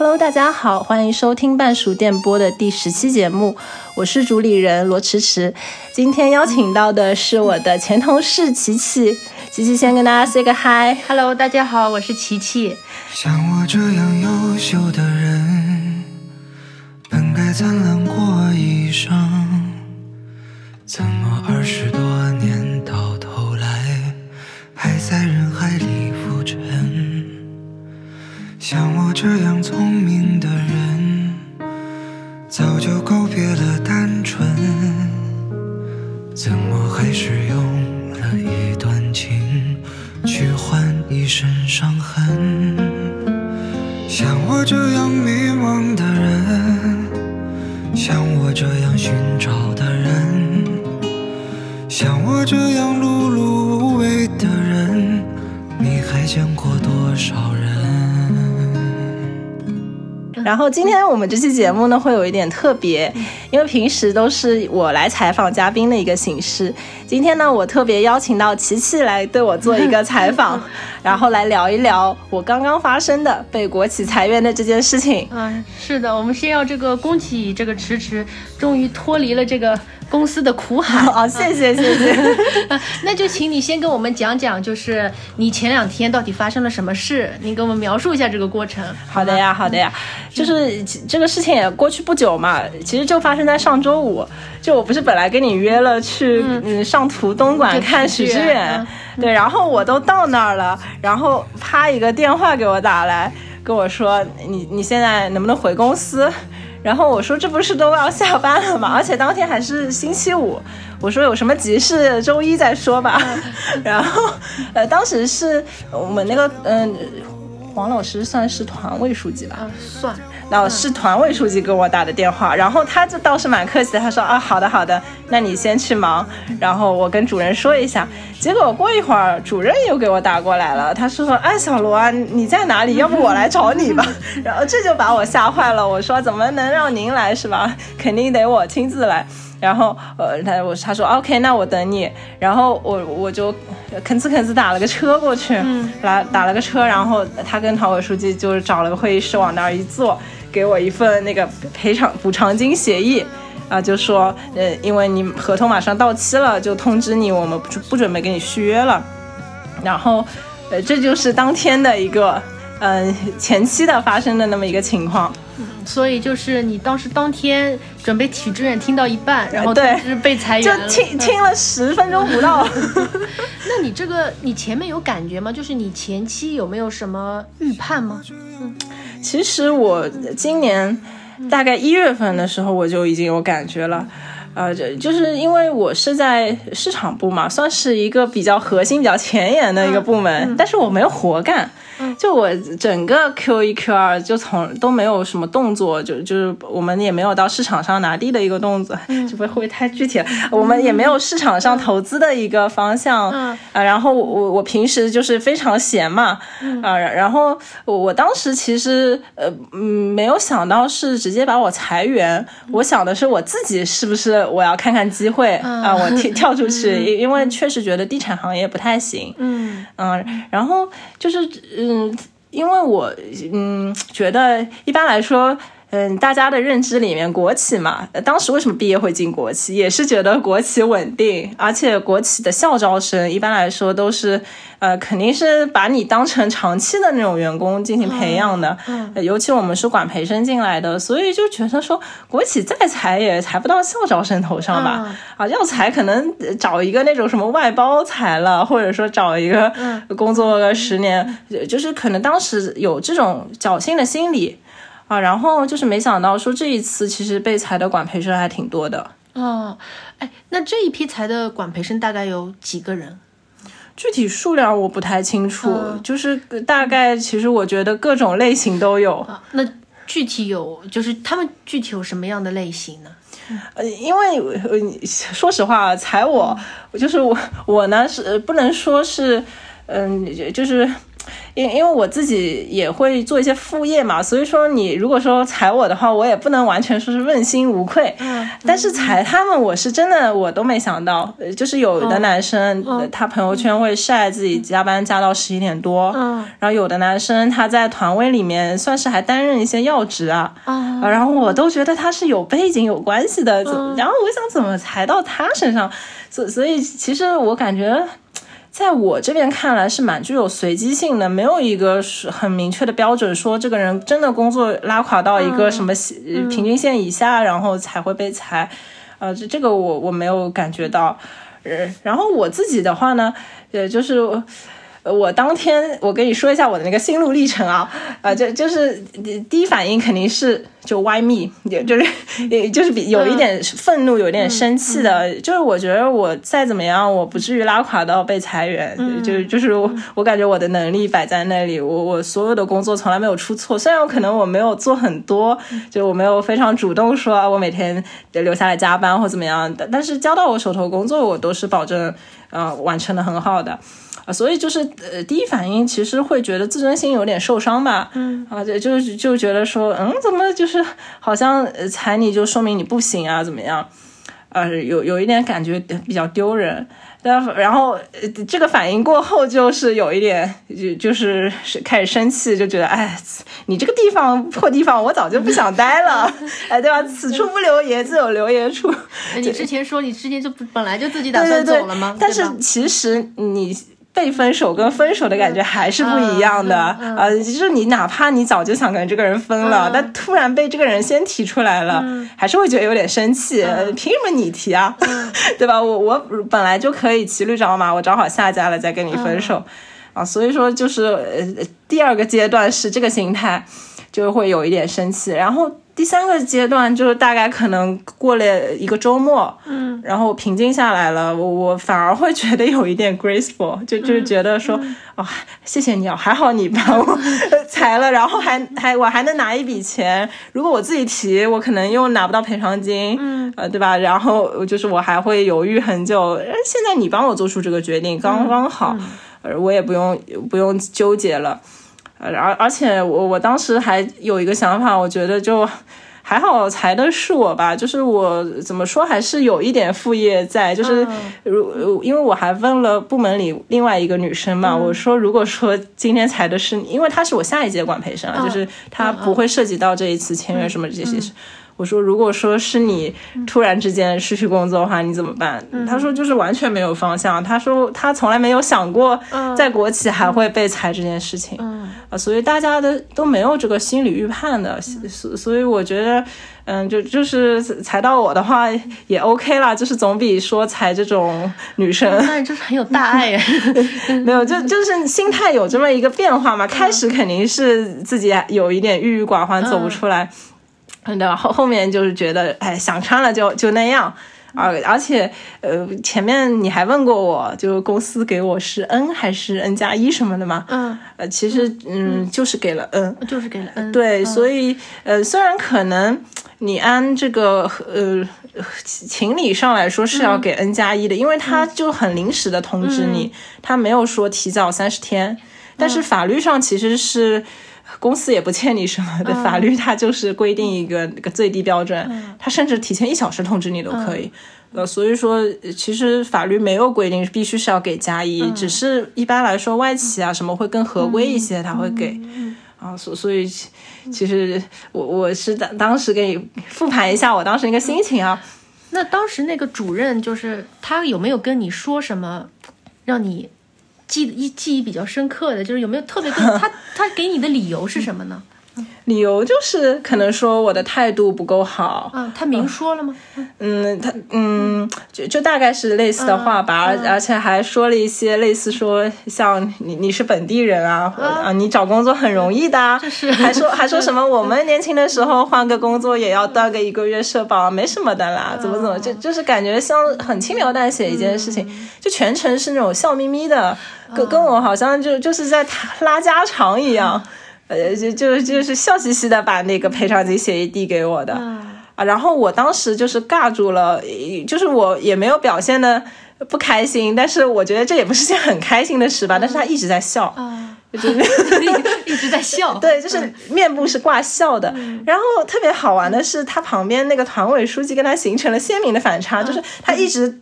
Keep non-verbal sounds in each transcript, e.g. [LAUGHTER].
Hello，大家好，欢迎收听半熟电波的第十期节目，我是主理人罗迟迟。今天邀请到的是我的前同事琪琪，琪琪先跟大家 say 个 hi。Hello，大家好，我是琪琪。像我这样优秀的人，本该灿烂过一生，怎然后今天我们这期节目呢会有一点特别，因为平时都是我来采访嘉宾的一个形式。今天呢，我特别邀请到琪琪来对我做一个采访，[LAUGHS] 然后来聊一聊我刚刚发生的被国企裁员的这件事情。嗯，是的，我们先要这个恭喜这个迟迟终于脱离了这个公司的苦海。啊，[LAUGHS] 谢谢谢谢。[LAUGHS] 那就请你先跟我们讲讲，就是你前两天到底发生了什么事？你给我们描述一下这个过程。好的呀，好的呀。就是这个事情也过去不久嘛，其实就发生在上周五。就我不是本来跟你约了去嗯上图东莞看许知远，对，然后我都到那儿了，然后啪一个电话给我打来，跟我说你你现在能不能回公司？然后我说这不是都要下班了吗？[LAUGHS] 而且当天还是星期五，我说有什么急事周一再说吧。[LAUGHS] 然后呃当时是我们那个嗯。黄老师算是团委书记吧？啊，算。然后是团委书记给我打的电话，然后他就倒是蛮客气的，他说啊，好的好的，那你先去忙，然后我跟主任说一下。结果过一会儿，主任又给我打过来了，他说，哎，小罗啊，你在哪里？要不我来找你吧。[LAUGHS] 然后这就把我吓坏了，我说怎么能让您来是吧？肯定得我亲自来。然后，呃，他我他说 OK，那我等你。然后我我就吭哧吭哧打了个车过去，来打了个车。然后他跟团委书记就是找了个会议室往那儿一坐，给我一份那个赔偿补偿金协议，啊，就说呃，因为你合同马上到期了，就通知你我们不不准备给你续约了。然后，呃，这就是当天的一个嗯前期的发生的那么一个情况。所以就是你当时当天准备体志愿听到一半，然后就是被裁员了，就听听了十分钟不到。[LAUGHS] 那你这个你前面有感觉吗？就是你前期有没有什么预判吗？嗯，其实我今年大概一月份的时候我就已经有感觉了，呃，就就是因为我是在市场部嘛，算是一个比较核心、比较前沿的一个部门，但是我没有活干。就我整个 Q 一 Q 二就从都没有什么动作，就就是我们也没有到市场上拿地的一个动作，这不会太具体了？我们也没有市场上投资的一个方向啊。然后我我平时就是非常闲嘛啊。然后我我当时其实呃嗯没有想到是直接把我裁员，我想的是我自己是不是我要看看机会啊，我跳跳出去，因因为确实觉得地产行业不太行。嗯嗯，然后就是嗯。因为我嗯觉得一般来说，嗯，大家的认知里面，国企嘛，当时为什么毕业会进国企，也是觉得国企稳定，而且国企的校招生一般来说都是。呃，肯定是把你当成长期的那种员工进行培养的，嗯，尤其我们是管培生进来的，所以就觉得说国企再裁也裁不到校招生头上吧，啊，要裁可能找一个那种什么外包裁了，或者说找一个工作个十年，就是可能当时有这种侥幸的心理啊，然后就是没想到说这一次其实被裁的管培生还挺多的，哦，哎，那这一批裁的管培生大概有几个人？具体数量我不太清楚，就是大概，其实我觉得各种类型都有。那具体有，就是他们具体有什么样的类型呢？呃，因为说实话，裁我，就是我，我呢是不能说是，嗯，就是因因为我自己也会做一些副业嘛，所以说你如果说裁我的话，我也不能完全说是问心无愧。嗯，但是裁他们，我是真的我都没想到，呃就是有的男生、呃他朋友圈会晒自己加班加到十一点多，嗯然后有的男生他在团委里面算是还担任一些要职啊，然后我都觉得他是有背景有关系的，怎然后我想怎么裁到他身上，所所以其实我感觉。在我这边看来是蛮具有随机性的，没有一个是很明确的标准，说这个人真的工作拉垮到一个什么平均线以下，然后才会被裁。呃，这这个我我没有感觉到。呃，然后我自己的话呢，呃，就是呃我当天我跟你说一下我的那个心路历程啊，啊，就就是呃第一反应肯定是就 why me，也就是也就是比有一点愤怒，有一点生气的，就是我觉得我再怎么样，我不至于拉垮到被裁员，就就是我我感觉我的能力摆在那里，我我所有的工作从来没有出错，虽然我可能我没有做很多，就我没有非常主动说啊我每天留下来加班或怎么样，但但是交到我手头工作，我都是保证呃完成的很好的。啊，所以就是呃，第一反应其实会觉得自尊心有点受伤吧，嗯，啊，就就就觉得说，嗯，怎么就是好像呃裁你就说明你不行啊，怎么样？呃，有有一点感觉比较丢人，但然后呃这个反应过后，就是有一点就就是是开始生气，就觉得哎，你这个地方破地方，我早就不想待了，[LAUGHS] 哎，对吧？此处不留爷，自有留爷处。哎你之前说你之前就不本来就自己打算走了吗？但是其实你。被分手跟分手的感觉还是不一样的，嗯嗯嗯呃，就是你哪怕你早就想跟这个人分了，嗯但突然被这个人先提出来了，还是会觉得有点生气。凭什么你提啊？[LAUGHS] 对吧？我我本来就可以骑驴找马，我找好下家了再跟你分手、啊。所以说，就是呃，第二个阶段是这个心态，就会有一点生气，然后。第三个阶段就是大概可能过了一个周末，嗯，然后平静下来了，我我反而会觉得有一点 graceful，就就是觉得说，哦，谢谢你啊，还好你把我裁了，然后还 [LAUGHS] 还我还能拿一笔钱，如果我自己提，我可能又拿不到赔偿金，嗯，呃，对吧？然后就是我还会犹豫很久，呃现在你帮我做出这个决定，刚刚好，呃，我也不用不用纠结了。呃而而且我我当时还有一个想法，我觉得就还好裁的是我吧，就是我怎么说还是有一点副业在，就是如、因为我还问了部门里另外一个女生嘛，我说如果说今天裁的是你，因为她是我下一届管培生啊，就是她不会涉及到这一次签约什么这些事。我说，如果说是你突然之间失去工作的话，你怎么办？他说就是完全没有方向。他说他从来没有想过在国企还会被裁这件事情。啊，所以大家的都没有这个心理预判的，所所以我觉得，嗯，就就是裁到我的话也 OK 啦，就是总比说裁这种女生那你就是很有大爱耶。[LAUGHS] 没有，就就是心态有这么一个变化嘛。开始肯定是自己有一点郁郁寡欢，走不出来。嗯，对吧？后后面就是觉得，哎，想穿了就就那样。而而且，呃，前面你还问过我，就公司给我是 N 还是 N 加一什么的吗？嗯，呃，其实嗯，就是给了 N。就是给了 N，对，嗯所以呃，虽然可能你按这个呃情理上来说是要给 N 加一的，因为他就很临时的通知你，他没有说提早三十天，但是法律上其实是。公司也不欠你什么的，法律它就是规定一个那个最低标准，它甚至提前一小时通知你都可以。呃，所以说呃其实法律没有规定必须是要给加一，只是一般来说外企啊什么会更合规一些，他会给。啊，所所以其其实我我是当当时给你复盘一下我当时那个心情啊，那当时那个主任就是他有没有跟你说什么，让你记忆记忆比较深刻的？就是有没有特别 [LAUGHS] 他他给你的理由是什么呢？理由就是可能说我的态度不够好，嗯，他明说了吗？嗯，他嗯，就就大概是类似的话吧，而、而且还说了一些类似说像你你是本地人啊，或啊。你找工作很容易的啊，是。还说还说什么 [LAUGHS] 我们年轻的时候换个工作也要断个一个月社保，没什么的啦，怎么怎么就就是感觉像很轻描淡写一件事情，就全程是那种笑眯眯的，跟跟我好像就就是在拉家常一样。呃，就就就是笑嘻嘻的把那个赔偿金协议递给我的，啊，然后我当时就是尬住了，就是我也没有表现的不开心，但是我觉得这也不是件很开心的事吧，但是他一直在笑，就是 [LAUGHS] 一直在笑。[LAUGHS] 对，就是面部是挂笑的。然后特别好玩的是，他旁边那个团委书记跟他形成了鲜明的反差，就是他一直。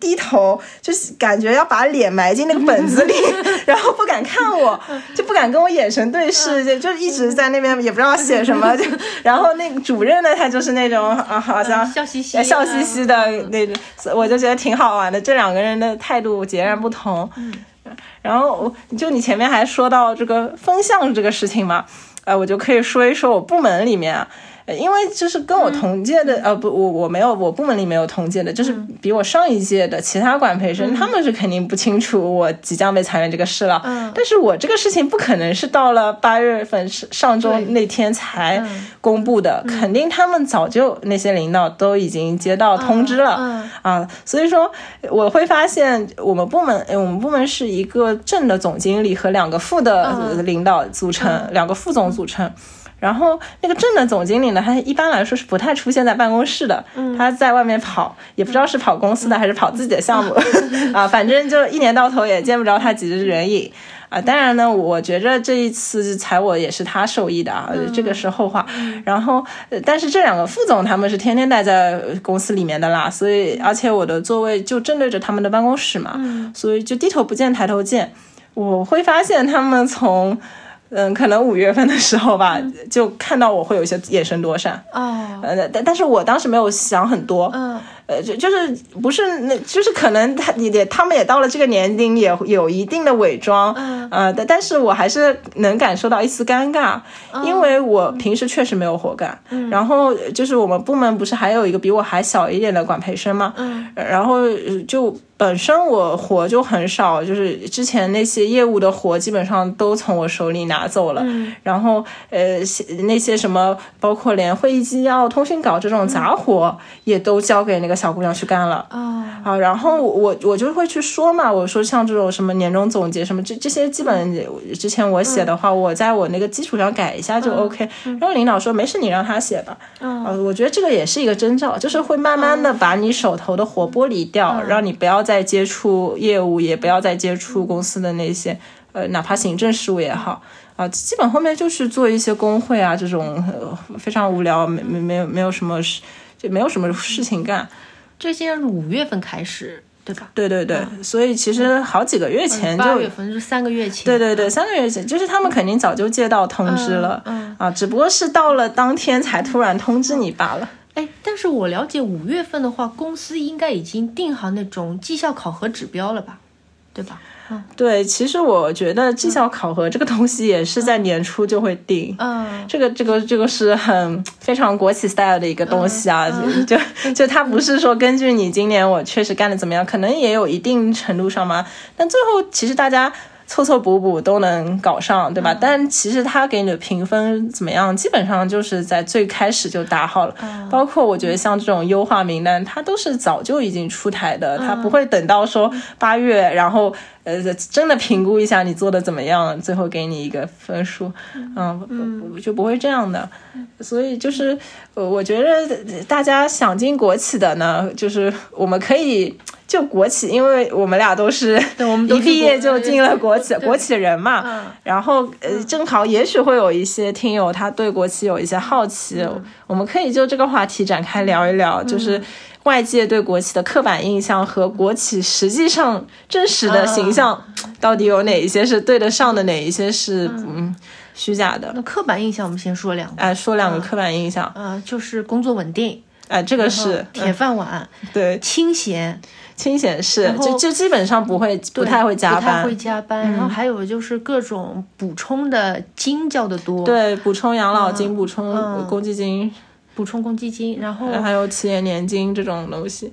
低头就是感觉要把脸埋进那个本子里，[LAUGHS] 然后不敢看我，就不敢跟我眼神对视，就就一直在那边也不知道写什么。就 [LAUGHS] 然后那个主任呢，他就是那种啊，好像笑嘻嘻、笑嘻嘻的那种，我就觉得挺好玩的。这两个人的态度截然不同。然后就你前面还说到这个风向这个事情嘛，呃，我就可以说一说我部门里面。因为就是跟我同届的，呃不，我我没有，我部门里没有同届的，就是比我上一届的其他管培生，他们是肯定不清楚我即将被裁员这个事了。嗯，但是我这个事情不可能是到了八月份上周那天才公布的，肯定他们早就那些领导都已经接到通知了。嗯。啊，所以说我会发现我们部门，我们部门是一个正的总经理和两个副的领导组成，两个副总组成。然后那个正的总经理呢，他一般来说是不太出现在办公室的，他在外面跑，也不知道是跑公司的还是跑自己的项目，[LAUGHS] 啊，反正就一年到头也见不着他几日人影，啊，当然呢，我觉着这一次裁我也是他受益的啊，这个是后话。然后，但是这两个副总他们是天天待在公司里面的啦，所以而且我的座位就正对着他们的办公室嘛，所以就低头不见抬头见，我会发现他们从。嗯，可能五月份的时候吧，就看到我会有一些眼神躲闪。哦，呃，但但是我当时没有想很多。嗯。呃，就就是不是那，就是可能他也他们也到了这个年龄，也有一定的伪装，嗯呃，但但是我还是能感受到一丝尴尬，因为我平时确实没有活干，然后就是我们部门不是还有一个比我还小一点的管培生吗？嗯，然后就本身我活就很少，就是之前那些业务的活基本上都从我手里拿走了，嗯然后呃那些什么包括连会议纪要、通讯稿这种杂活也都交给那个。小姑娘去干了。啊，好，然后我我就会去说嘛，我说像这种什么年终总结什么这这些基本之前我写的话，我在我那个基础上改一下就 OK。然后领导说没事，你让他写吧。啊，我觉得这个也是一个征兆，就是会慢慢的把你手头的活剥离掉，让你不要再接触业务，也不要再接触公司的那些呃，哪怕行政事务也好。啊，基本后面就是做一些工会啊这种非常无聊，没没没有没有什么事，就没有什么事情干。这些是五月份开始，对吧？对对对，所以其实好几个月前就八月份是三个月前。对对对，三个月前，就是他们肯定早就接到通知了，啊，只不过是到了当天才突然通知你罢了。哎，但是我了解五月份的话，公司应该已经定好那种绩效考核指标了吧，对吧？对，其实我觉得绩效考核这个东西也是在年初就会定。嗯，这个这个这个是很非常国企 style 的一个东西啊，就就它不是说根据你今年我确实干的怎么样，可能也有一定程度上嘛，但最后其实大家。凑凑补补都能搞上，对吧？但其实他给你的评分怎么样，基本上就是在最开始就打好了。包括我觉得像这种优化名单，它都是早就已经出台的，它不会等到说八月，然后呃真的评估一下你做的怎么样，最后给你一个分数，嗯，就不会这样的。所以就是我觉得大家想进国企的呢，就是我们可以。就国企，因为我们俩都是一毕业就进了国企，国企人嘛。然后呃，正好也许会有一些听友他对国企有一些好奇，我们可以就这个话题展开聊一聊，就是外界对国企的刻板印象和国企实际上真实的形象到底有哪一些是对得上的，哪一些是嗯。虚假的。那刻板印象我们先说两个，哎，说两个刻板印象，呃，就是工作稳定，哎，这个是铁饭碗，对，清闲。清闲是，就就基本上不会，不太会加班，不太会加班。然后还有就是各种补充的金交的多，对，补充养老金、补充公积金、补充公积金，然后还有企业年金这种东西。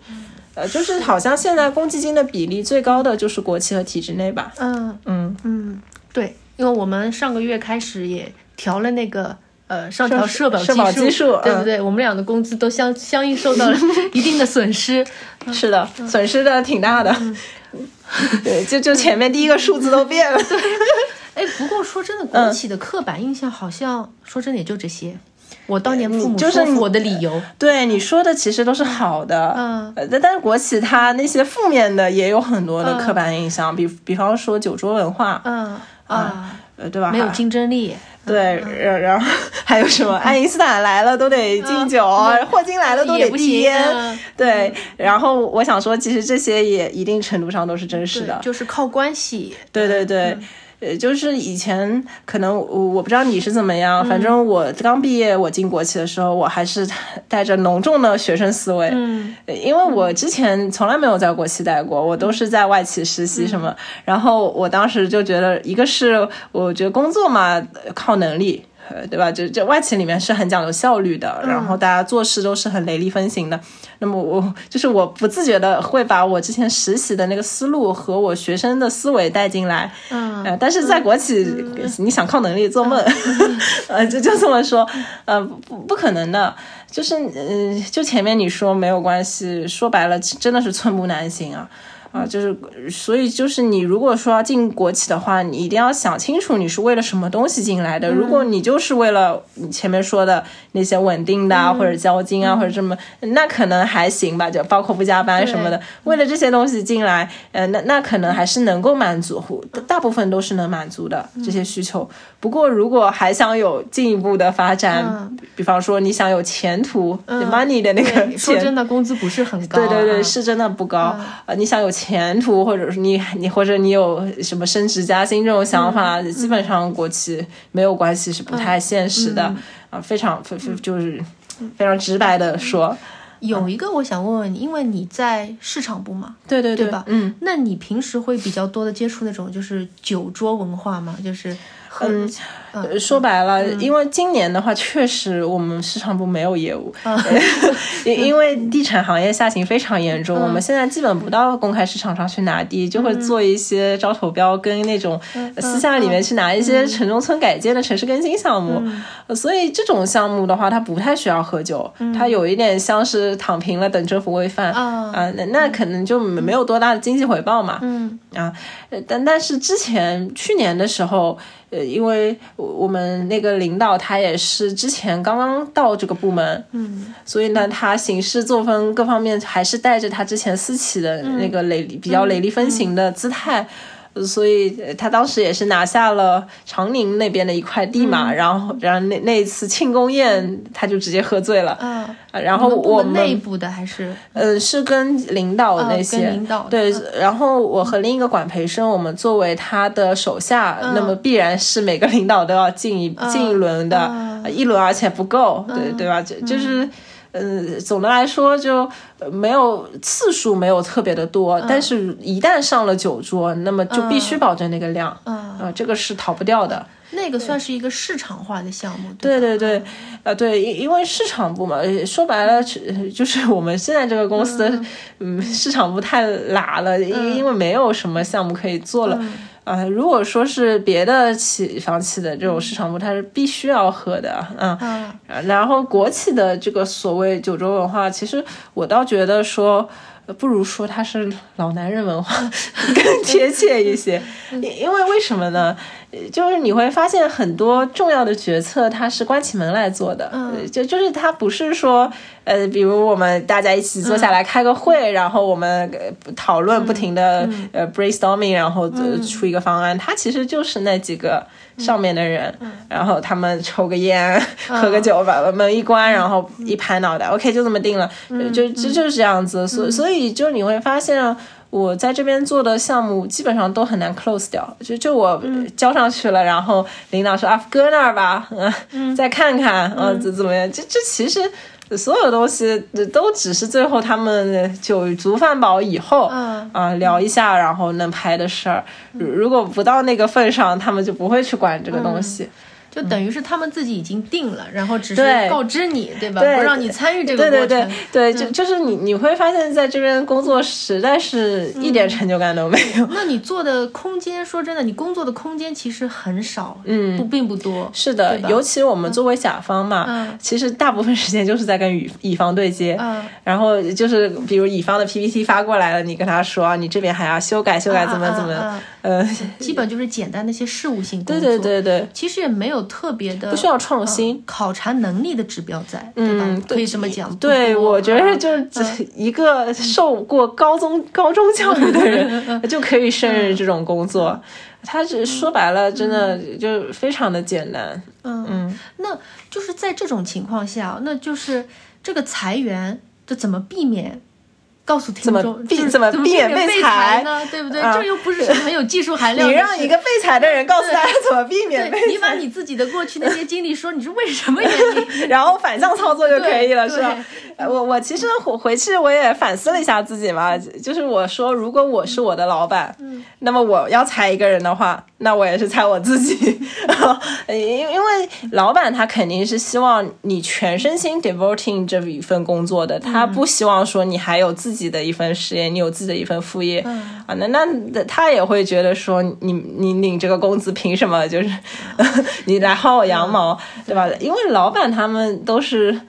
呃，就是好像现在公积金的比例最高的就是国企和体制内吧？嗯嗯嗯，对，因为我们上个月开始也调了那个。呃，上调社保基数，对不对？我们俩的工资都相相应受到了 [LAUGHS] 一定的损失。是的，损失的挺大的。[LAUGHS] 对，就就前面第一个数字都变了。对。[LAUGHS] 哎，不过说真的，国企的刻板印象好像说真的也就这些。我当年父母就是我的理由。对你说的其实都是好的。嗯。但但是国企它那些负面的也有很多的刻板印象，比比方说酒桌文化。嗯。啊。呃，对吧？没有竞争力。对，然 [LAUGHS] 然后还有什么？爱因斯坦来了都得敬酒，霍金来了都得递烟。嗯对，然后我想说，其实这些也一定程度上都是真实的，。就是靠关系。对对对。呃，就是以前可能我我不知道你是怎么样，反正我刚毕业，我进国企的时候，我还是带着浓重的学生思维，因为我之前从来没有在国企待过，我都是在外企实习什么，然后我当时就觉得，一个是我觉得工作嘛呃靠能力。呃，对吧？就就外企里面是很讲究效率的，然后大家做事都是很雷厉风行的。那么我就是我不自觉的会把我之前实习的那个思路和我学生的思维带进来，嗯呃，但是在国企，你想靠能力做梦，呃，就就这么说，呃，不不可能的，就是呃，就前面你说没有关系，说白了真的是寸步难行啊。啊，就是，所以就是你如果说要进国企的话，你一定要想清楚你是为了什么东西进来的。如果你就是为了你前面说的那些稳定的啊，或者交金啊，或者这么，那可能还行吧，就包括不加班什么的。为了这些东西进来，呃，那那可能还是能够满足，大部分都是能满足的这些需求。不过如果还想有进一步的发展，嗯。比方说你想有前途、money 的那个对，说真的，工资不是很高。啊。对对对，是真的不高。呃，你想有前途，或者是你你或者你有什么升职加薪这种想法，基本上国企没有关系是不太现实的。啊，非常非非就是非常直白的说，有一个我想问问你，因为你在市场部嘛，对对对吧？嗯。那你平时会比较多的接触那种就是酒桌文化吗？就是喝，嗯。呃说白了，因为今年的话，确实我们市场部没有业务，因 [LAUGHS] 因为地产行业下行非常严重，我们现在基本不到公开市场上去拿地，就会做一些招投标跟那种私下里面去拿一些城中村改建的城市更新项目，呃所以这种项目的话，它不太需要喝酒，它有一点像是躺平了等政府喂饭。啊啊，那那可能就没有多大的经济回报嘛，嗯。啊，呃但但是之前去年的时候，呃，因为我我们那个领导他也是之前刚刚到这个部门，嗯所以呢，他行事作风各方面还是带着他之前私企的那个雷、比较雷厉风行的姿态。呃所以呃他当时也是拿下了长宁那边的一块地嘛，然后然后那那一次庆功宴他就直接喝醉了，嗯，啊然后我们内部的还是？呃，是跟领导那跟些，领导对嗯，然后我和另一个管培生，我们作为他的手下，那么必然是每个领导都要进一、进一轮的，一轮而且不够，对对吧？就就是。嗯，总的来说就呃没有次数没有特别的多，但是一旦上了酒桌，那么就必须保证那个量，啊、嗯这个是逃不掉的。那个算是一个市场化的项目，对对对对，呃，对，因因为市场部嘛，呃说白了是就是我们现在这个公司的，嗯，市场部太拉了，因因为没有什么项目可以做了。啊、如果说是别的企房企的这种市场部，它是必须要喝的，嗯，嗯然后国企的这个所谓九州文化，其实我倒觉得说，呃不如说它是老男人文化 [LAUGHS] 更贴切一些。因因为为什么呢？呃就是你会发现很多重要的决策，它是关起门来做的，就就是它不是说，呃，比如我们大家一起坐下来开个会，然后我们呃讨论，不停的、呃 brainstorming，然后、呃出一个方案，它其实就是那几个。上面的人，然后他们抽个烟，喝个酒，把门一关，然后一拍脑袋，OK，就这么定了，就就就是这样子。所所以就你会发现，我在这边做的项目基本上都很难 close 掉。就就我交上去了，然后领导说啊，搁那儿吧，[LAUGHS] 嗯，再看看，嗯，怎怎么样？这这其实。所有东西都只是最后他们酒足饭饱以后，嗯啊聊一下，然后能拍的事儿。如如果不到那个份上，他们就不会去管这个东西。就等于是他们自己已经定了，然后只是告知你，对吧？对不让你参与这个对过程。对对对，就就是你你会发现在这边工作实在是一点成就感都没有。那你做的空间，说真的，你工作的空间其实很少，嗯不并不多。是的尤其我们作为甲方嘛，嗯其实大部分时间就是在跟乙乙方对接，嗯然后就是比如乙方的 PPT 发过来了，你跟他说啊你这边还要修改修改怎么怎么，啊呃，基本就是简单的一些事务性工对作。对对对，其实也没有特别的，不需要创新。考察能力的指标在，对嗯吧？，可以这么讲。对，我觉得嗯就是一个受过高中 [LAUGHS] 高中教育的人就可以胜任这种工作。他只说白了，真的就非常的简单。嗯，那就是在这种情况下，那就是这个裁员，这怎么避免？告诉听怎么众避怎怎么避免免被被裁呢？对不对？啊这又不是什么很有技术含量你。让一个被裁的人告诉大家怎么避免被对你把，你自己的过去那些经历说，你是为什么原因？[LAUGHS] 然后反向操作就可以了，是吧？呃我我其实回回去我也反思了一下自己嘛，就是我说，如果我是我的老板，那么我要裁一个人的话，那我也是猜我自己，因因为老板他肯定是希望你全身心 devoting 这一份工作的，他不希望说你还有自己的一份事业，你有自己的一份副业、啊，那那他也会觉得说你你领这个工资凭什么就是 [LAUGHS] 你来薅我羊毛，对吧？因为老板他们都是。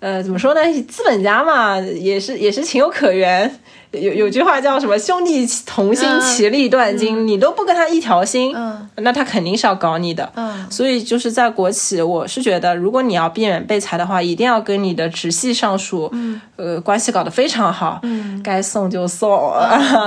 呃，怎么说呢？资本家嘛，也是也是情有可原。有有句话叫什么“兄弟同心，嗯其利断金”你都不跟他一条心，嗯。那他肯定是要搞你的。嗯。所以就是在国企，我是觉得，如果你要避免被裁的话，一定要跟你的直系上属，呃，关系搞得非常好，嗯。该送就送，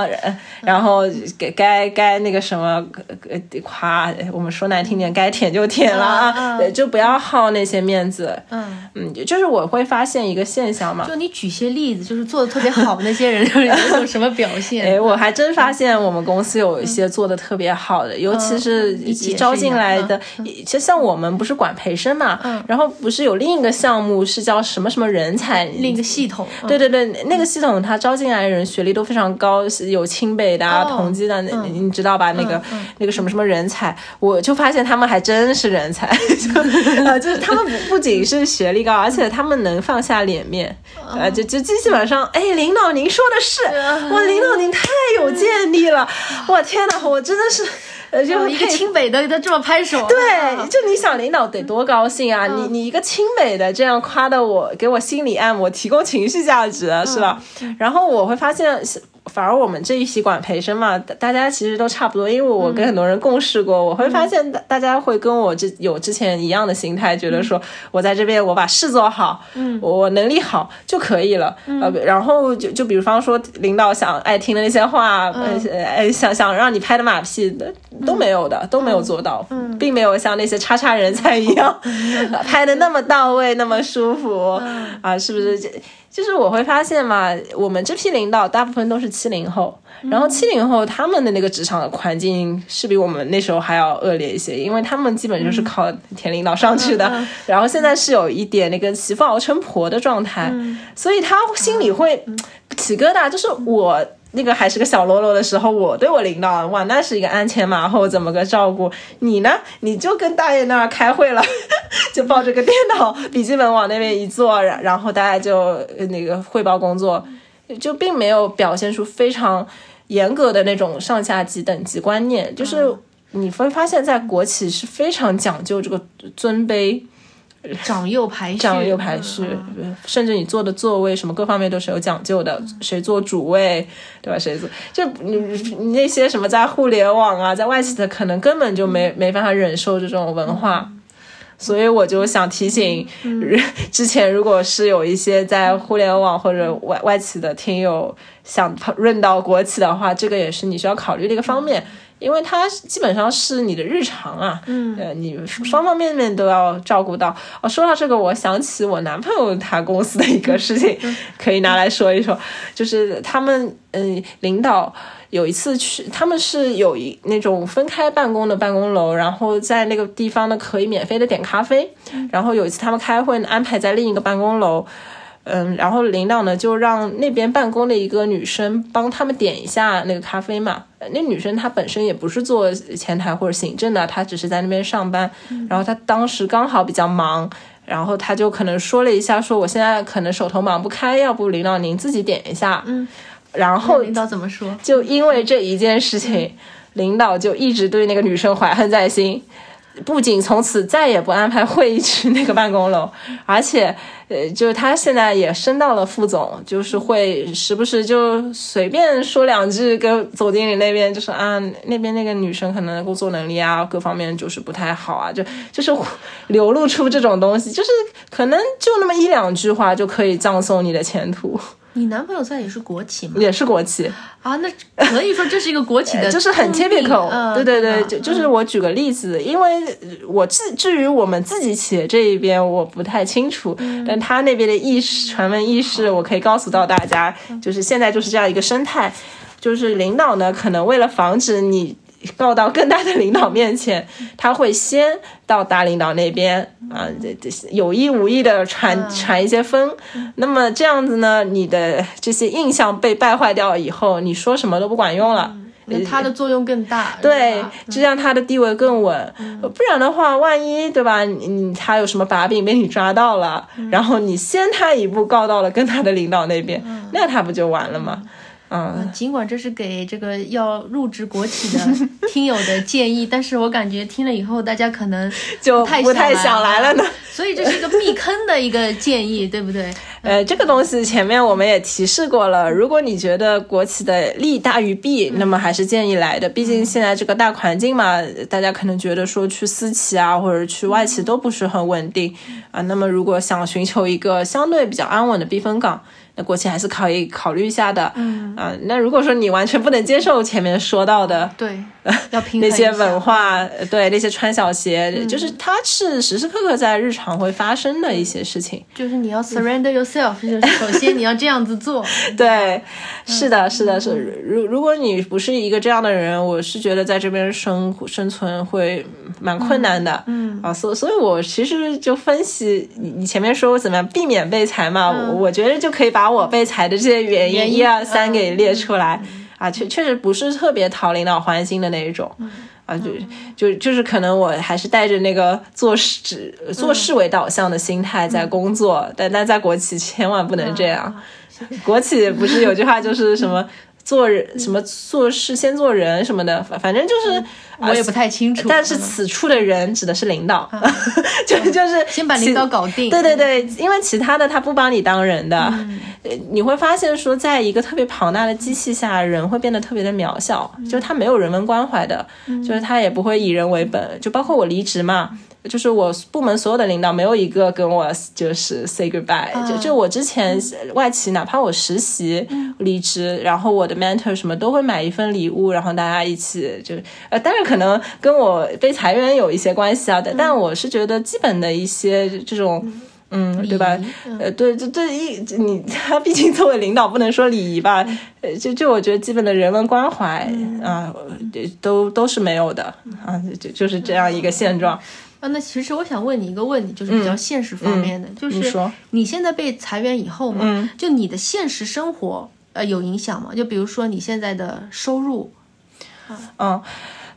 [LAUGHS] 然后给该该那个什么，呃夸我们说难听点，该舔就舔了啊，就不要好那些面子。嗯，嗯，就是我会发现一个现象嘛，就你举些例子，就是做的特别好的那些人，就 [LAUGHS] 是有种什么表现？哎，我还真发现我们公司有一些做的特别好的，尤其是一下招进来的，其实像我们不是管培生嘛，嗯。然后不是有另一个项目是叫什么什么人才，另一个系统，嗯。对对对，那个系统它招进来的人学历都非常高，是有清北的啊、哦。同济的，那你你知道吧？那个那个什么什么人才，我就发现他们还真是人才，[LAUGHS] 就呃 [LAUGHS] 就是他们不不仅是学历高，而且他们能放下脸面，呃，就就基本上，哎，领导您说的是，哇，领导您太有见地了，我天哪，我真的是，呃，就就一个清北的，他这么拍手，对，啊就你想领导得多高兴啊！嗯你你一个清北的这样夸的我，给我心理按摩，提供情绪价值，是吧？嗯然后我会发现是。反而我们这一批管培生嘛，大大家其实都差不多，因为我跟很多人共事过，我会发现大大家会跟我之有之前一样的心态，觉得说我在这边我把事做好，嗯，我能力好就可以了，呃，然后就就比方说领导想爱听的那些话，呃，哎想想让你拍的马屁的都没有的，都没有做到，并没有像那些叉叉人才一样 [LAUGHS] 拍的那么到位，那么舒服啊，是不是？这就是我会发现嘛，我们这批领导大部分都是七零后，然后七零后他们的那个职场的环境是比我们那时候还要恶劣一些，因为他们基本就是靠舔领导上去的，然后现在是有一点那个媳妇熬成婆的状态，所以他心里会起疙瘩，就是我。那个还是个小喽啰的时候，我对我领导哇，那是一个鞍前马后，怎么个照顾？你呢？你就跟大爷那儿开会了，就抱着个电脑、笔记本往那边一坐，然然后大家就那个汇报工作，就并没有表现出非常严格的那种上下级等级观念，就是你会发现在国企是非常讲究这个尊卑。[LAUGHS] 长幼排序，长幼排序，嗯甚至你坐的座位什么各方面都是有讲究的，谁坐主位，对吧？谁坐就你你那些什么在互联网啊，在外企的，可能根本就没没办法忍受这种文化。所以我就想提醒，[LAUGHS] 之前如果是有一些在互联网或者外外企的听友想润到国企的话，这个也是你需要考虑的一个方面。因为它基本上是你的日常啊，嗯，呃，你方方面面都要照顾到。哦，说到这个，我想起我男朋友他公司的一个事情，可以拿来说一说，就是他们嗯、呃、领导有一次去，他们是有一那种分开办公的办公楼，然后在那个地方呢可以免费的点咖啡，然后有一次他们开会呢安排在另一个办公楼。嗯，然后领导呢就让那边办公的一个女生帮他们点一下那个咖啡嘛。那女生她本身也不是做前台或者行政的，她只是在那边上班。然后她当时刚好比较忙，然后她就可能说了一下，说我现在可能手头忙不开，要不领导您自己点一下。嗯，然后领导怎么说？就因为这一件事情，领导就一直对那个女生怀恨在心。不仅从此再也不安排会议去那个办公楼，[LAUGHS] 而且，呃，就是他现在也升到了副总，就是会时不时就随便说两句，跟总经理那边就是啊，那边那个女生可能工作能力啊各方面就是不太好啊，就就是流露出这种东西，就是可能就那么一两句话就可以葬送你的前途。你男朋友算也是国企吗？也是国企，啊，那可以说这是一个国企的 [LAUGHS] 就是很 typical，、嗯、对对对，吧就就是我举个例子，因为呃我至至于我们自己企业这一边我不太清楚，嗯但他那边的意识传闻意识，我可以告诉到大家，就是现在就是这样一个生态，就是领导呢可能为了防止你。告到更大的领导面前，他会先到大领导那边啊，这这有意无意的传传一些风。那么这样子呢，你的这些印象被败坏掉以后，你说什么都不管用了。那它的作用更大，对这样他的地位更稳。不然的话，万一对吧，你你他有什么把柄被你抓到了，然后你先他一步告到了跟他的领导那边，那他不就完了吗？嗯，尽管这是给这个要入职国企的听友的建议，但是我感觉听了以后，大家可能 [LAUGHS] 就太不太想来了呢。所以这是一个避坑的一个建议，对不对？[LAUGHS] 呃，这个东西前面我们也提示过了。如果你觉得国企的利大于弊，那么还是建议来的。毕竟现在这个大环境嘛，大家可能觉得说去私企啊，或者去外企都不是很稳定啊。那么如果想寻求一个相对比较安稳的避风港，那国企还是可以考虑一下的。嗯啊，那如果说你完全不能接受前面说到的，对，[LAUGHS] 要平衡那些文化，对那些穿小鞋，就是它是时时刻刻在日常会发生的一些事情。就是你要 surrender yourself，[LAUGHS] 就是首先你要这样子做。对，是的，是的，是。如如果你不是一个这样的人，我是觉得在这边生生存会蛮困难的。嗯啊，所所以，我其实就分析你你前面说我怎么样避免被裁嘛，我我觉得就可以把我被裁的这些原因一二三给列出来。啊，确确实不是特别讨领导欢心的那一种。啊，就就就是可能我还是带着那个做事只做事为导向的心态在工作，但但在国企千万不能这样。国企不是有句话就是什么做人什么做事先做人什么的，反反正就是我也不太清楚。但是此处的人指的是领导，[LAUGHS] 就就是先把领导搞定。对对对，因为其他的他不帮你当人的，呃你会发现说，在一个特别庞大的机器下，人会变得特别的渺小，就是他没有人文关怀的，就是他也不会以人为本，就包括我离职嘛。就是我部门所有的领导没有一个跟我就是 say goodbye，、就就我之前外企，哪怕我实习、离职，然后我的 mentor 什么都会买一份礼物，然后大家一起就呃，当然可能跟我被裁员有一些关系啊，但、但我是觉得基本的一些这种。嗯，对吧？呃，对，这这一你 [LAUGHS] 他毕竟作为领导，不能说礼仪吧？呃，就就我觉得基本的人文关怀啊，呃都都是没有的啊，就就是这样一个现状。啊，那其实我想问你一个问题，就是比较现实方面的，就是你现在被裁员以后嘛，就你的现实生活呃有影响吗？就比如说你现在的收入，嗯。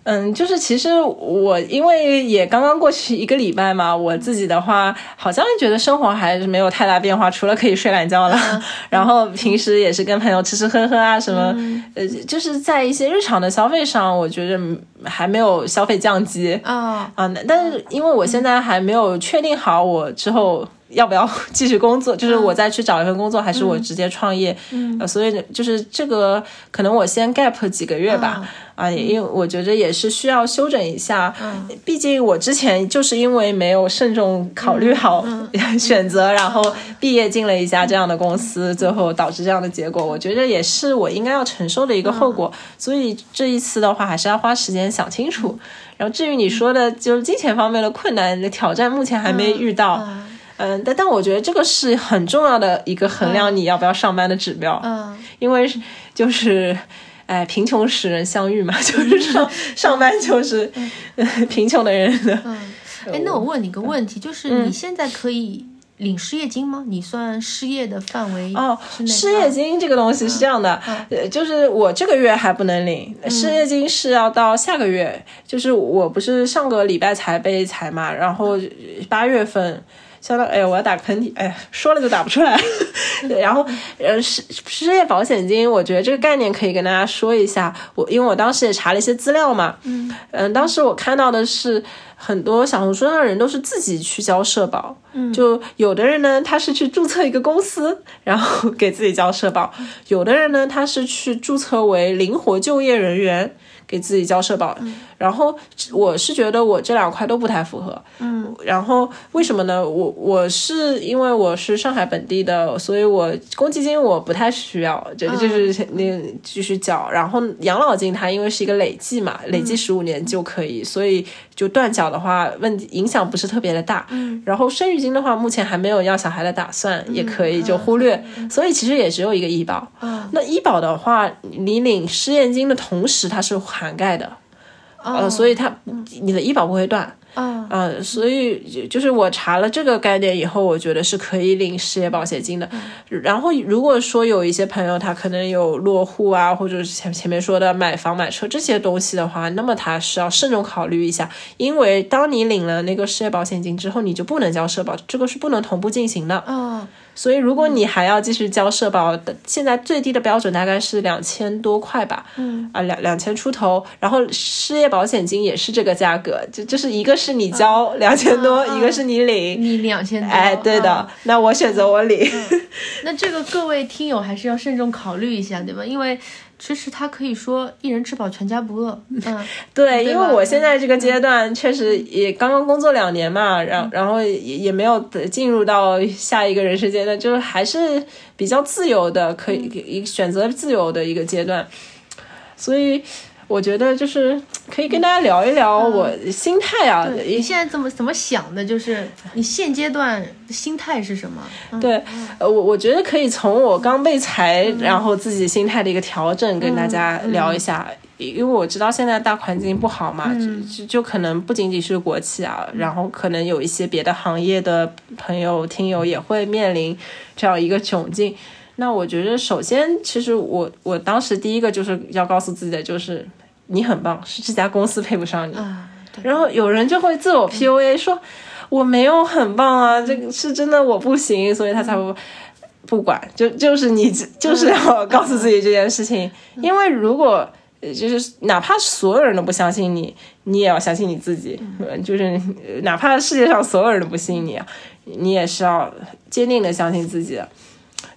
嗯，就是其实我因为也刚刚过去一个礼拜嘛，我自己的话好像觉得生活还是没有太大变化，除了可以睡懒觉了，[LAUGHS] 然后平时也是跟朋友吃吃喝喝啊什么，呃，就是在一些日常的消费上，我觉得还没有消费降级。啊啊，但是因为我现在还没有确定好我之后。要不要继续工作？[LAUGHS] 就是我再去找一份工作，还是我直接创业？嗯，呃，所以就是这个，可能我先 gap 几个月吧。啊，因为我觉得也是需要休整一下。嗯，毕竟我之前就是因为没有慎重考虑好 [LAUGHS] 选择，然后毕业进了一家这样的公司，最后导致这样的结果。我觉得也是我应该要承受的一个后果。所以这一次的话，还是要花时间想清楚。然后至于你说的，就是金钱方面的困难的挑战，目前还没遇到。嗯，但但我觉得这个是很重要的一个衡量你要不要上班的指标，嗯，因为就是，哎，贫穷使人相遇嘛，[LAUGHS] 就是上上班就是、[LAUGHS] 贫穷的人的。嗯，哎，那我问你个问题，就是你现在可以领失业金吗？你算失业的范围哦，失业金这个东西是这样的，呃，就是我这个月还不能领，失业金是要到下个月，就是我不是上个礼拜才被裁嘛，然后八月份。相当，哎呀，我要打喷嚏，哎呀，说了就打不出来。[LAUGHS] 对，然后，呃，失失业保险金，我觉得这个概念可以跟大家说一下。我因为我当时也查了一些资料嘛，嗯嗯，当时我看到的是很多小红书上的人都是自己去交社保，嗯，就有的人呢，他是去注册一个公司，然后给自己交社保；有的人呢，他是去注册为灵活就业人员。给给自己交社保。然后我是觉得我这两块都不太符合。嗯，然后为什么呢？我我是因为我是上海本地的，所以我公积金我不太需要，就就是那继续缴。然后养老金它因为是一个累计嘛，累计十五年就可以，所以就断缴的话问题影响不是特别的大。嗯，然后生育金的话，目前还没有要小孩的打算，也可以就忽略。所以其实也只有一个医保。嗯那医保的话，你领失业金的同时，它是涵盖的。呃，所以它你的医保不会断。啊呃，所以就就是我查了这个概念以后，我觉得是可以领失业保险金的。然后如果说有一些朋友他可能有落户啊，或者是前前面说的买房买车这些东西的话，那么他是要慎重考虑一下，因为当你领了那个失业保险金之后，你就不能交社保，这个是不能同步进行的。啊所以如果你还要继续交社保的，现在最低的标准大概是两千多块吧，嗯啊两两千出头，然后失业保险金也是这个价格，就就是一个是你交两千多，嗯一个是你领。你两千多，哎，对的，啊那我选择我领。那这个各位听友还是要慎重考虑一下，对吧？因为其实他可以说一人吃饱全家不饿，嗯 [LAUGHS] 对，因为我现？在这个阶段确实也刚刚工作两年嘛，然然后也也没有进入到下一个人生阶段，就是还是比较自由的，可以一选择自由的一个阶段，所以我觉得就是可以跟大家聊一聊我心态啊，你现在怎么怎么想的？就是你现阶段心态是什么？嗯。对，呃，我我觉得可以从我刚被裁，然后自己心态的一个调整跟大家聊一下，因为我知道现在大环境不好嘛，就就就可能不仅仅是国企啊，然后可能有一些别的行业的朋友听友也会面临这样一个窘境。那我觉得，首先，其实我我当时第一个就是要告诉自己的就是，你很棒，是这家公司配不上你。啊，然后有人就会自我 PUA 说，我没有很棒啊，这个是真的我不行，所以他才不不管，就就是你就是要告诉自己这件事情，[LAUGHS] 因为如果。呃就是哪怕所有人都不相信你，你也要相信你自己。呃就是呃哪怕世界上所有人都不信你啊，你也是要坚定的相信自己的。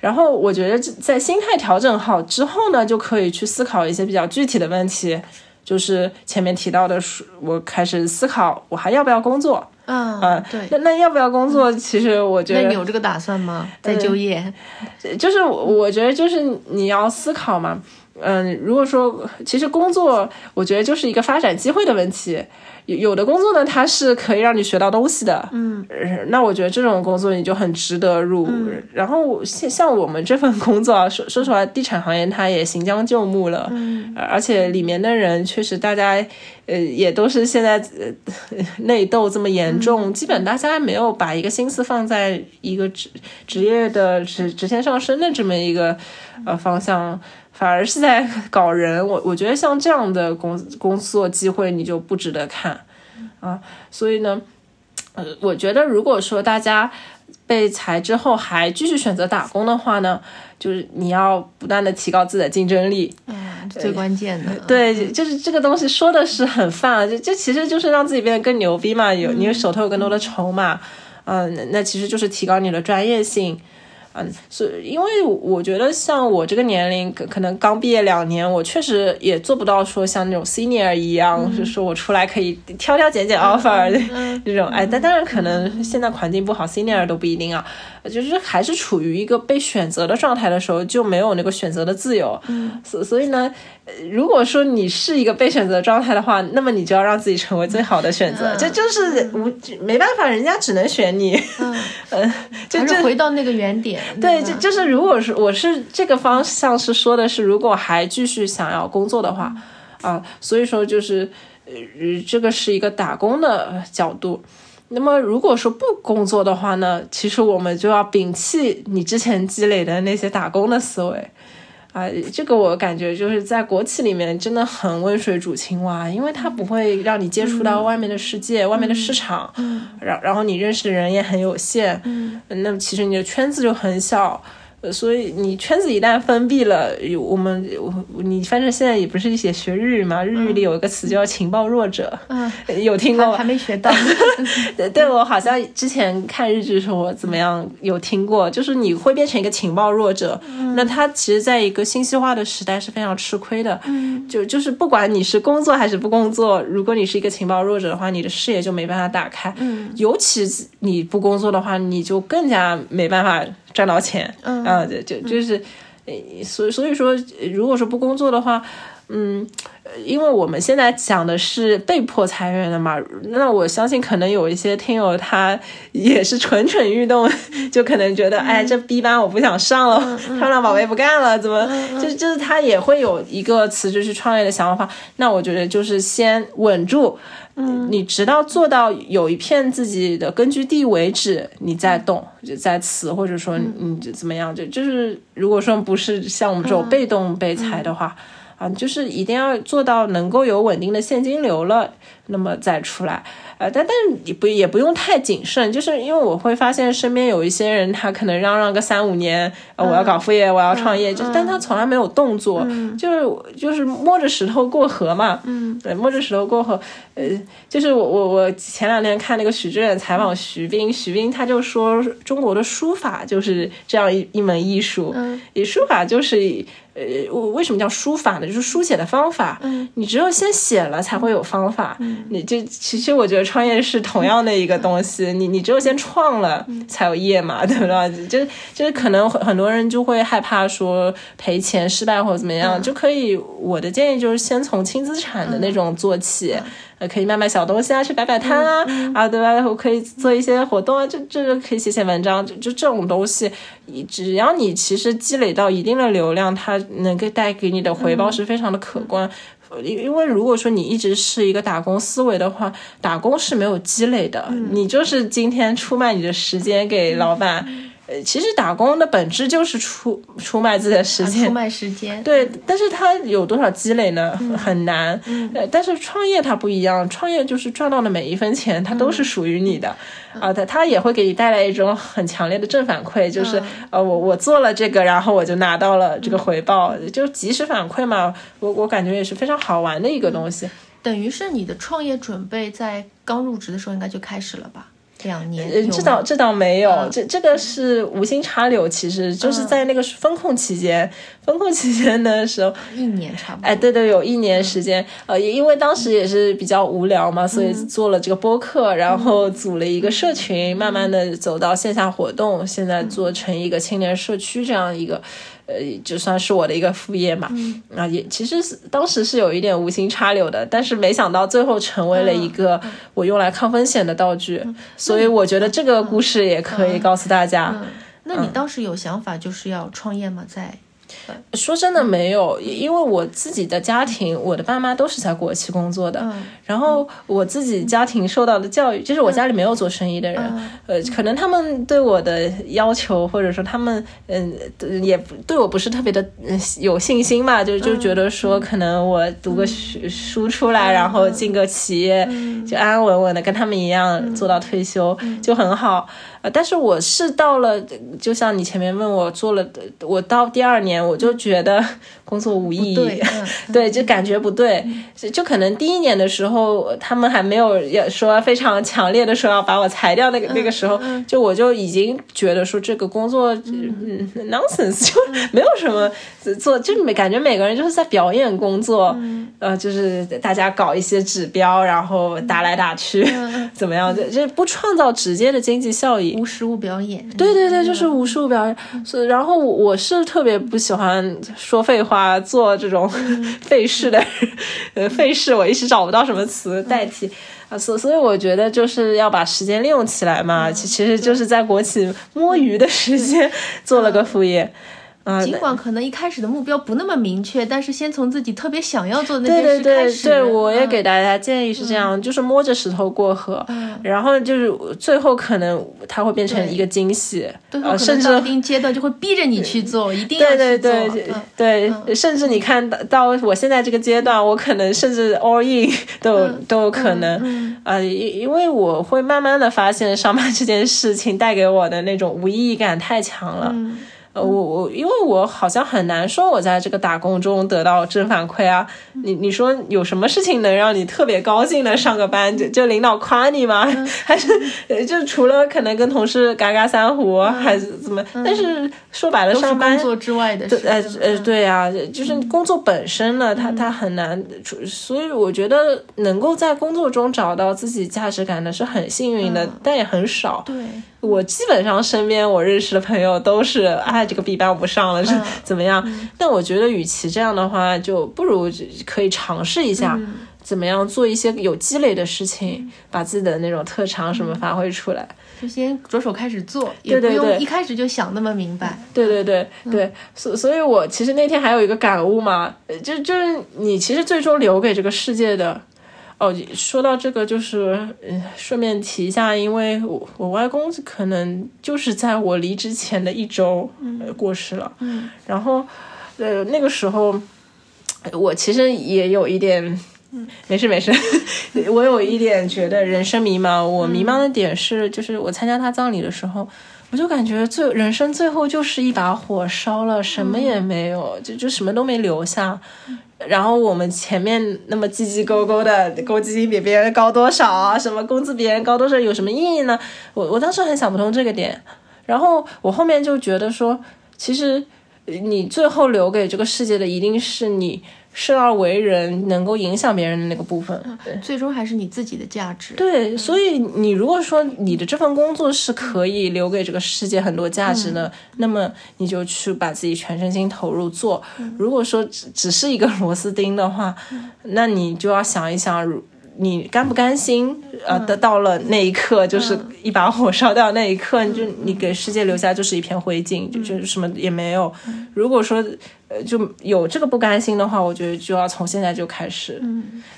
然后我觉得在心态调整好之后呢，就可以去思考一些比较具体的问题，就是前面提到的，是我开始思考我还要不要工作。嗯嗯，对。那那要不要工作？其实我觉得那你有这个打算吗？再就业？就是我我觉得就是你要思考嘛，嗯，如果说其实工作，我觉得就是一个发展机会的问题。有有的工作呢，它是可以让你学到东西的，嗯，那我觉得这种工作你就很值得入。然后像像我们这份工作啊，说说实话，地产行业它也行将就木了，嗯，而且里面的人确实大家呃也都是现在呃内斗这么严重，基本大家没有把一个心思放在一个职职业的直直线上升的这么一个呃方向。反而是在搞人，我我觉得像这样的工工作机会你就不值得看啊，所以呢，呃，我觉得如果说大家被裁之后还继续选择打工的话呢，就是你要不断的提高自己的竞争力。嗯，最关键的。对，就是这个东西说的是很泛啊，就这其实就是让自己变得更牛逼嘛，有你手头有更多的筹码，嗯、那那其实就是提高你的专业性。嗯，是因为我觉得像我这个年龄，可可能刚毕业两年，我确实也做不到说像那种 senior 一样，是说我出来可以挑挑拣拣 offer 这种。哎，但当然可能现在环境不好，senior 都不一定啊。就是还是处于一个被选择的状态的时候，就没有那个选择的自由。嗯，所所以呢，呃如果说你是一个被选择状态的话，那么你就要让自己成为最好的选择。嗯这就是无没办法，人家只能选你。嗯，嗯，[LAUGHS] 就是回到那个原点。[LAUGHS] 对，就就是如果是我是这个方向是说的是，如果还继续想要工作的话，啊，所以说就是呃，这个是一个打工的角度。那么如果说不工作的话呢，其实我们就要摒弃你之前积累的那些打工的思维。啊，这个我感觉就是在国企里面真的很温水煮青蛙，因为它不会让你接触到外面的世界、外面的市场，嗯然然后你认识的人也很有限，嗯。那么其实你的圈子就很小，呃所以你圈子一旦封闭了，有我们我你反正现在也不是写学日语嘛，日语里有一个词叫情报弱者，嗯，[LAUGHS] 有听过吗？还还没学到。[LAUGHS] [LAUGHS] 对，对我好像之前看日剧的时候，我怎么样有听过，就是你会变成一个情报弱者，那他其实在一个信息化的时代是非常吃亏的。嗯，就就是不管你是工作还是不工作，如果你是一个情报弱者的话，你的视野就没办法打开。嗯，尤其你不工作的话，你就更加没办法赚到钱。嗯，啊，就就就是，呃所所以说，如果说不工作的话。嗯，呃因为我们现在讲的是被迫裁员的嘛，那我相信可能有一些听友他 [LAUGHS] 也是蠢蠢欲动，就可能觉得，哎，这 B 班我不想上了，[LAUGHS] 漂亮宝贝不干了，怎么，就就是他也会有一个辞职去创业的想法。那我觉得就是先稳住，嗯，你直到做到有一片自己的根据地为止，你再动，就再辞，或者说你就怎么样，就就是如果说不是像我们这种被动被裁的话。啊，就是一定要做到能够有稳定的现金流了，那么再出来。呃，但但是也不也不用太谨慎，就是因为我会发现身边有一些人，他可能嚷嚷个三五年，呃，我要搞副业，我要创业，就是但他从来没有动作，就是就是摸着石头过河嘛。嗯，对，摸着石头过河。呃，就是我我我前两天看那个许志远采访徐冰，徐冰他就说中国的书法就是这样一一门艺术，以书法就是以。呃，我为什么叫书法呢？就是书写的方法。嗯，你只有先写了，才会有方法。嗯，你这其实我觉得创业是同样的一个东西。你你只有先创了，才有业嘛，对不对？就就是可能很很多人就会害怕说赔钱、失败或者怎么样，就可以。我的建议就是先从轻资产的那种做起。呃，可以卖卖小东西啊，去摆摆摊啊，啊，对吧？我可以做一些活动啊，这这个可以写写文章，就就这种东西，只要你其实积累到一定的流量，它能够带给你的回报是非常的可观。因因为如果说你一直是一个打工思维的话，打工是没有积累的，你就是今天出卖你的时间给老板。呃，其实打工的本质就是出出卖自己的时间，出卖时间。[LAUGHS] 对，但是他有多少积累呢？很难。呃，但是创业它不一样，创业就是赚到的每一分钱，它都是属于你的。啊，它它也会给你带来一种很强烈的正反馈，就是呃，我我做了这个，然后我就拿到了这个回报，就及时反馈嘛。我我感觉也是非常好玩的一个东西。等于是你的创业准备在刚入职的时候应该就开始了吧？两年，呃，这倒这倒没有，这这个是无心插柳，其实就是在那个风控期间，风控期间的时候，一年差不多。哎，对对，有一年时间，呃，也因为当时也是比较无聊嘛，所以做了这个播客，然后组了一个社群，慢慢的走到线下活动，现在做成一个青年社区这样一个。呃，就算是我的一个副业嘛，啊，也其实是当时是有一点无心插柳的，但是没想到最后成为了一个我用来抗风险的道具，所以我觉得这个故事也可以告诉大家。那你当时有想法就是要创业吗？在说真的没有，因为我自己的家庭，我的爸妈都是在国企工作的，然后我自己家庭受到的教育，就是我家里没有做生意的人，呃，可能他们对我的要求，或者说他们，嗯，也对我不是特别的有信心吧，就就觉得说，可能我读个书出来，然后进个企业，就安安稳稳的跟他们一样做到退休就很好。呃，但是我是到了，就像你前面问我做了，我到第二年我就觉得工作无意义，[LAUGHS] 对，就感觉不对，就可能第一年的时候他们还没有要说非常强烈的说要把我裁掉那个那个时候，就我就已经觉得说这个工作嗯 nonsense 就没有什么做，就每感觉每个人就是在表演工作，呃，就是大家搞一些指标，然后打来打去，[LAUGHS] 怎么样，就就不创造直接的经济效益。无实物表演，对对对，就是无实物表演。所以，然后我是特别不喜欢说废话、做这种 [LAUGHS] 费事的，呃，费事，我一时找不到什么词代替啊。所所以，我觉得就是要把时间利用起来嘛。其其实就是在国企摸鱼的时间做了个副业。尽管可能一开始的目标不那么明确，但是先从自己特别想要做的那件事开始。对对对，我也给大家建议是这样，就是摸着石头过河，然后就是最后可能它会变成一个惊喜，甚至一定阶段就会逼着你去做，一定要去做。对对对对，甚至你看到我现在这个阶段，我可能甚至 all in 都都有可能啊，因因为我会慢慢的发现上班这件事情带给我的那种无意义感太强了。呃，我我因为我好像很难说我在这个打工中得到正反馈啊。你你说有什么事情能让你特别高兴的上个班？就就领导夸你吗？[LAUGHS] 还是呃就除了可能跟同事嘎嘎三胡，还是怎么？但是说白了，上班工作之外的事。呃呃，嗯对啊，就是工作本身呢，他他很难，所以我觉得能够在工作中找到自己价值感的是很幸运的，但也很少。对，我基本上身边我认识的朋友都是，哎，这个 B 班我不上了，是怎么样？但我觉得与其这样的话，就不如可以尝试一下。怎么样做一些有积累的事情，把自己的那种特长什么发挥出来？就先着手开始做，也不用一开始就想那么明白。对对对对，所所以，我其实那天还有一个感悟嘛，呃就就是你其实最终留给这个世界的。哦，说到这个，就是嗯，顺便提一下，因为我我外公可能就是在我离职前的一周、呃、过世了，嗯，然后呃那个时候我其实也有一点。没事没事，[LAUGHS] 我有一点觉得人生迷茫。我迷茫的点是，就是我参加他葬礼的时候，我就感觉最人生最后就是一把火烧了，什么也没有，就就什么都没留下。然后我们前面那么叽叽勾勾的，公积金比别人高多少啊？什么工资比别人高多少，有什么意义呢？我我当时很想不通这个点，然后我后面就觉得说，其实你最后留给这个世界的，一定是你生而为人能够影响别人的那个部分。对最终还是你自己的价值。对，所以你如果说你的这份工作是可以留给这个世界很多价值的，那么你就去把自己全身心投入做。如果说只只是一个螺丝钉的话，那你就要想一想，如你甘不甘心？呃，得到了那一刻，就是一把火烧掉那一刻，你就你给世界留下就是一片灰烬，就就什么也没有。如果说呃就有这个不甘心的话，我觉得就要从现在就开始，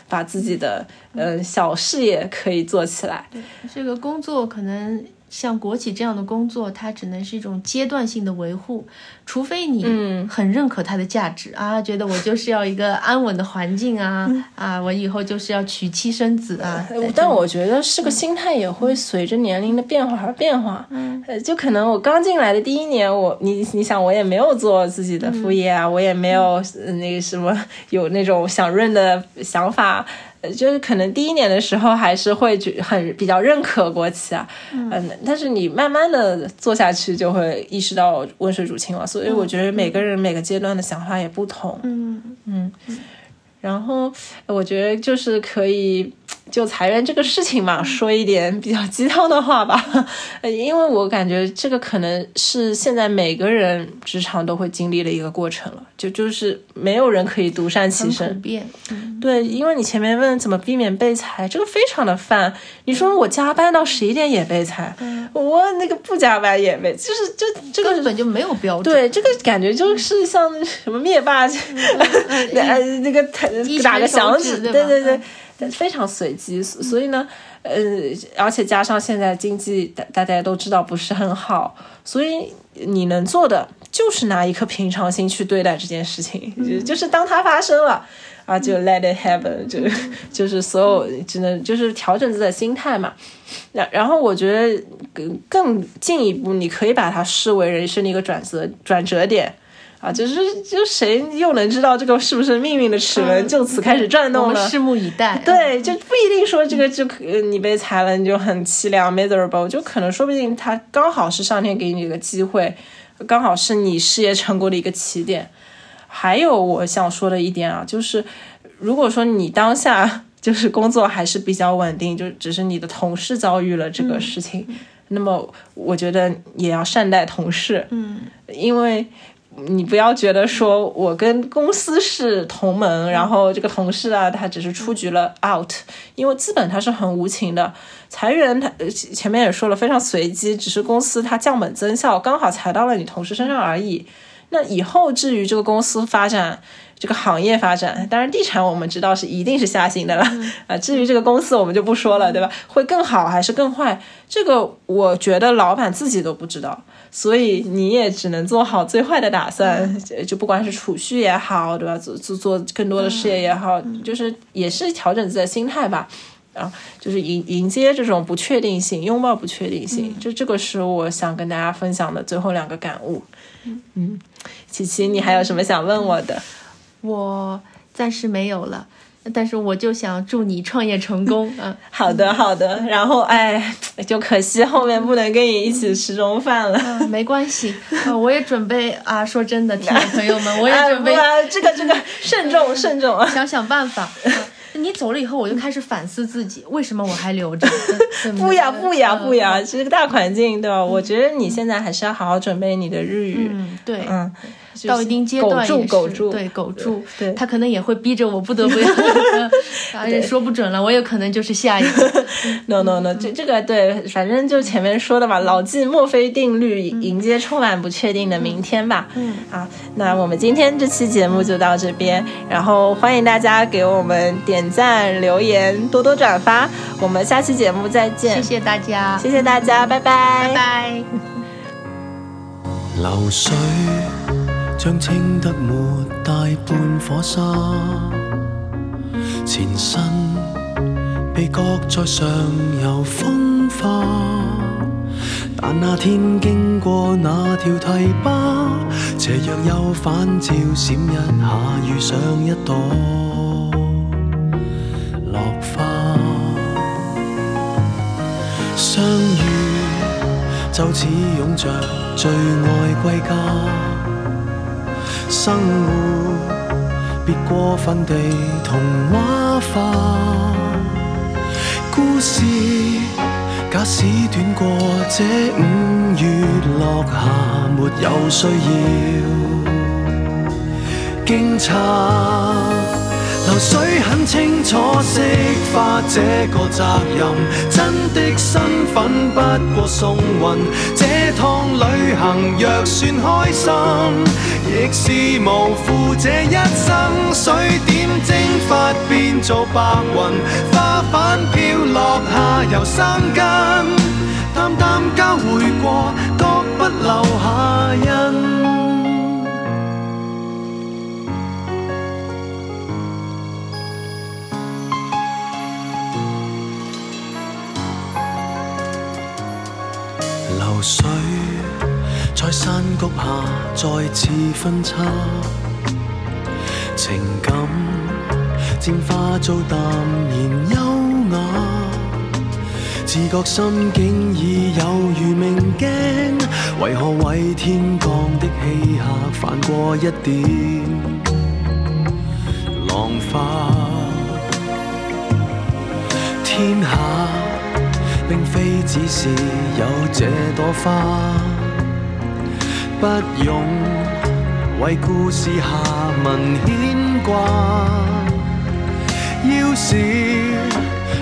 把自己的呃小事业可以做起来。这个工作可能像国企这样的工作，它只能是一种阶段性的维护，除非你很认可它的价值、啊，觉得我就是要一个安稳的环境啊、啊，我以后就是要娶妻生子啊。但我觉得是个心态也会随着年龄的变化而变化。嗯，呃，就可能我刚进来的第一年，我你你想，我也没有做自己的副业啊，我也没有、呃那个什么有那种想润的想法。呃，就是可能第一年的时候还是会觉很比较认可国企啊，嗯、但是你慢慢的做下去，就会意识到温水煮青蛙。所以我觉得每个人每个阶段的想法也不同。嗯嗯，然后我觉得就是可以就裁员这个事情嘛，说一点比较鸡汤的话吧，呃因为我感觉这个可能是现在每个人职场都会经历的一个过程了，就就是没有人可以独善其身。遍。嗯对，因为你前面问怎么避免被裁，这个非常的泛。你说我加班到十一点也被裁，我那个不加班也被，就是就这个根本就没有标准。对，这个感觉就是像什么灭霸，[LAUGHS] 呃那个打个响指，一对对对，非常随机。所以呢，呃，而且加上现在经济大大家都知道不是很好，所以你能做的就是拿一颗平常心去对待这件事情，就就是当它发生了。啊，就 let it happen，就就是所有只能就是调整自己的心态嘛。然然后我觉得更更进一步，你可以把它视为人生的一个转折转折点啊，就是就谁又能知道这个是不是命运的齿轮就此开始转我动了？们拭目以待。[LAUGHS] 对，就不一定说这个就可你被裁了你就很凄凉 miserable，就可能说不定他刚好是上天给你一个机会，刚好是你事业成功的一个起点。还有我想说的一点啊，就是如果说你当下就是工作还是比较稳定，就只是你的同事遭遇了这个事情，那么我觉得也要善待同事，嗯，因为你不要觉得说我跟公司是同盟，然后这个同事啊，他只是出局了 out，因为资本它是很无情的，裁员它呃前面也说了非常随机，只是公司它降本增效，刚好裁到了你同事身上而已。那以后至于这个公司发展，这个行业发展，当然地产我们知道是一定是下行的了，[LAUGHS] 啊，至于这个公司我们就不说了，对吧？会更好还是更坏，这个我觉得老板自己都不知道，所以你也只能做好最坏的打算，就就不管是储蓄也好，对吧？做做做更多的事业也好，就是也是调整自己的心态吧。啊，就是迎迎接这种不确定性，拥抱不确定性。就这个是我想跟大家分享的最后两个感悟。嗯，琪琪，你还有什么想问我的？我暂时没有了。但是我就想祝你创业成功，啊，[LAUGHS] 好的好的，然后哎，就可惜后面不能跟你一起吃中饭了，没关系，我也准备啊，说真的，听众朋友们，[LAUGHS] 我也准备这个这个慎重 [LAUGHS] 慎重。啊，想想办法。你走了以后，我就开始反思自己，为什么我还留着？不呀不呀不呀，这个大环境对吧？我觉得你现在还是要好好准备你的日语，嗯对，嗯。到一定阶段也是对苟住，对他可能也会逼着我不得不要，[LAUGHS] 也说不准了，我有可能就是下一个。[LAUGHS] No No No，这这个对，反正就前面说的嘛，牢记墨菲定律，迎接充满不确定的明天吧。嗯，好，那我们今天这期节目就到这边，然后欢迎大家给我们点赞、留言、多多转发，我们下期节目再见。谢谢大家，谢谢大家，拜拜，拜拜。流水。将清得没大半火沙，前身被搁在上游风化。但那天经过那条堤坝，斜阳又反照闪一下，遇上一朵落花。相遇就似拥着最爱归家。生活别过分地童话化，故事假使短过这五月落霞，没有需要惊诧。流水很清楚释化这个责任，真的身份不过送运。这趟旅行若算开心，亦是无负这一生。水点蒸发变做白云，花瓣飘落下又生根，淡淡交会过，各不留下印。水在山谷下再次分叉，情感渐化做淡然优雅，自觉心境已有如明镜，为何为天降的气客泛过一点浪花？天下。并非只是有这朵花，不用为故事下文牵挂。要是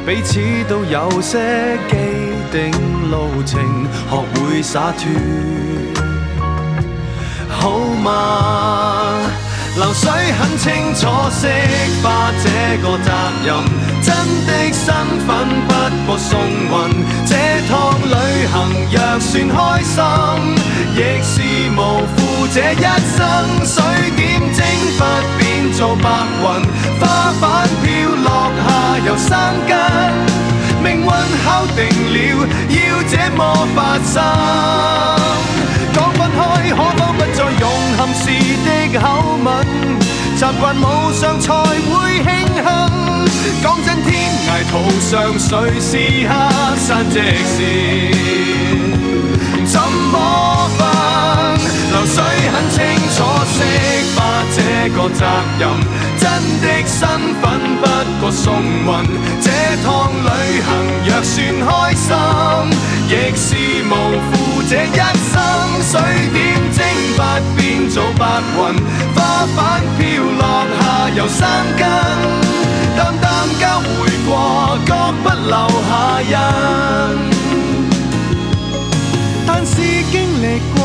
彼此都有些既定路程，学会洒脱，好吗？流水很清楚，释化这个责任，真的身份不过送运。这趟旅行若算开心，亦是无负这一生。水点蒸发变做白云，花瓣飘落下又生根。命运敲定了，要这么发生。开，可否不再用含时的口吻？习惯无常才会庆幸。讲真，天涯途上谁是客？山即是怎么分？流水很清楚，释化这个责任。真的身份不个送运。这趟旅行若算开心，亦是无负这一生。水点蒸发变做白云，花瓣飘落下又生根，淡淡交回过，各不留下印。但是经历过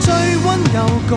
最温柔共。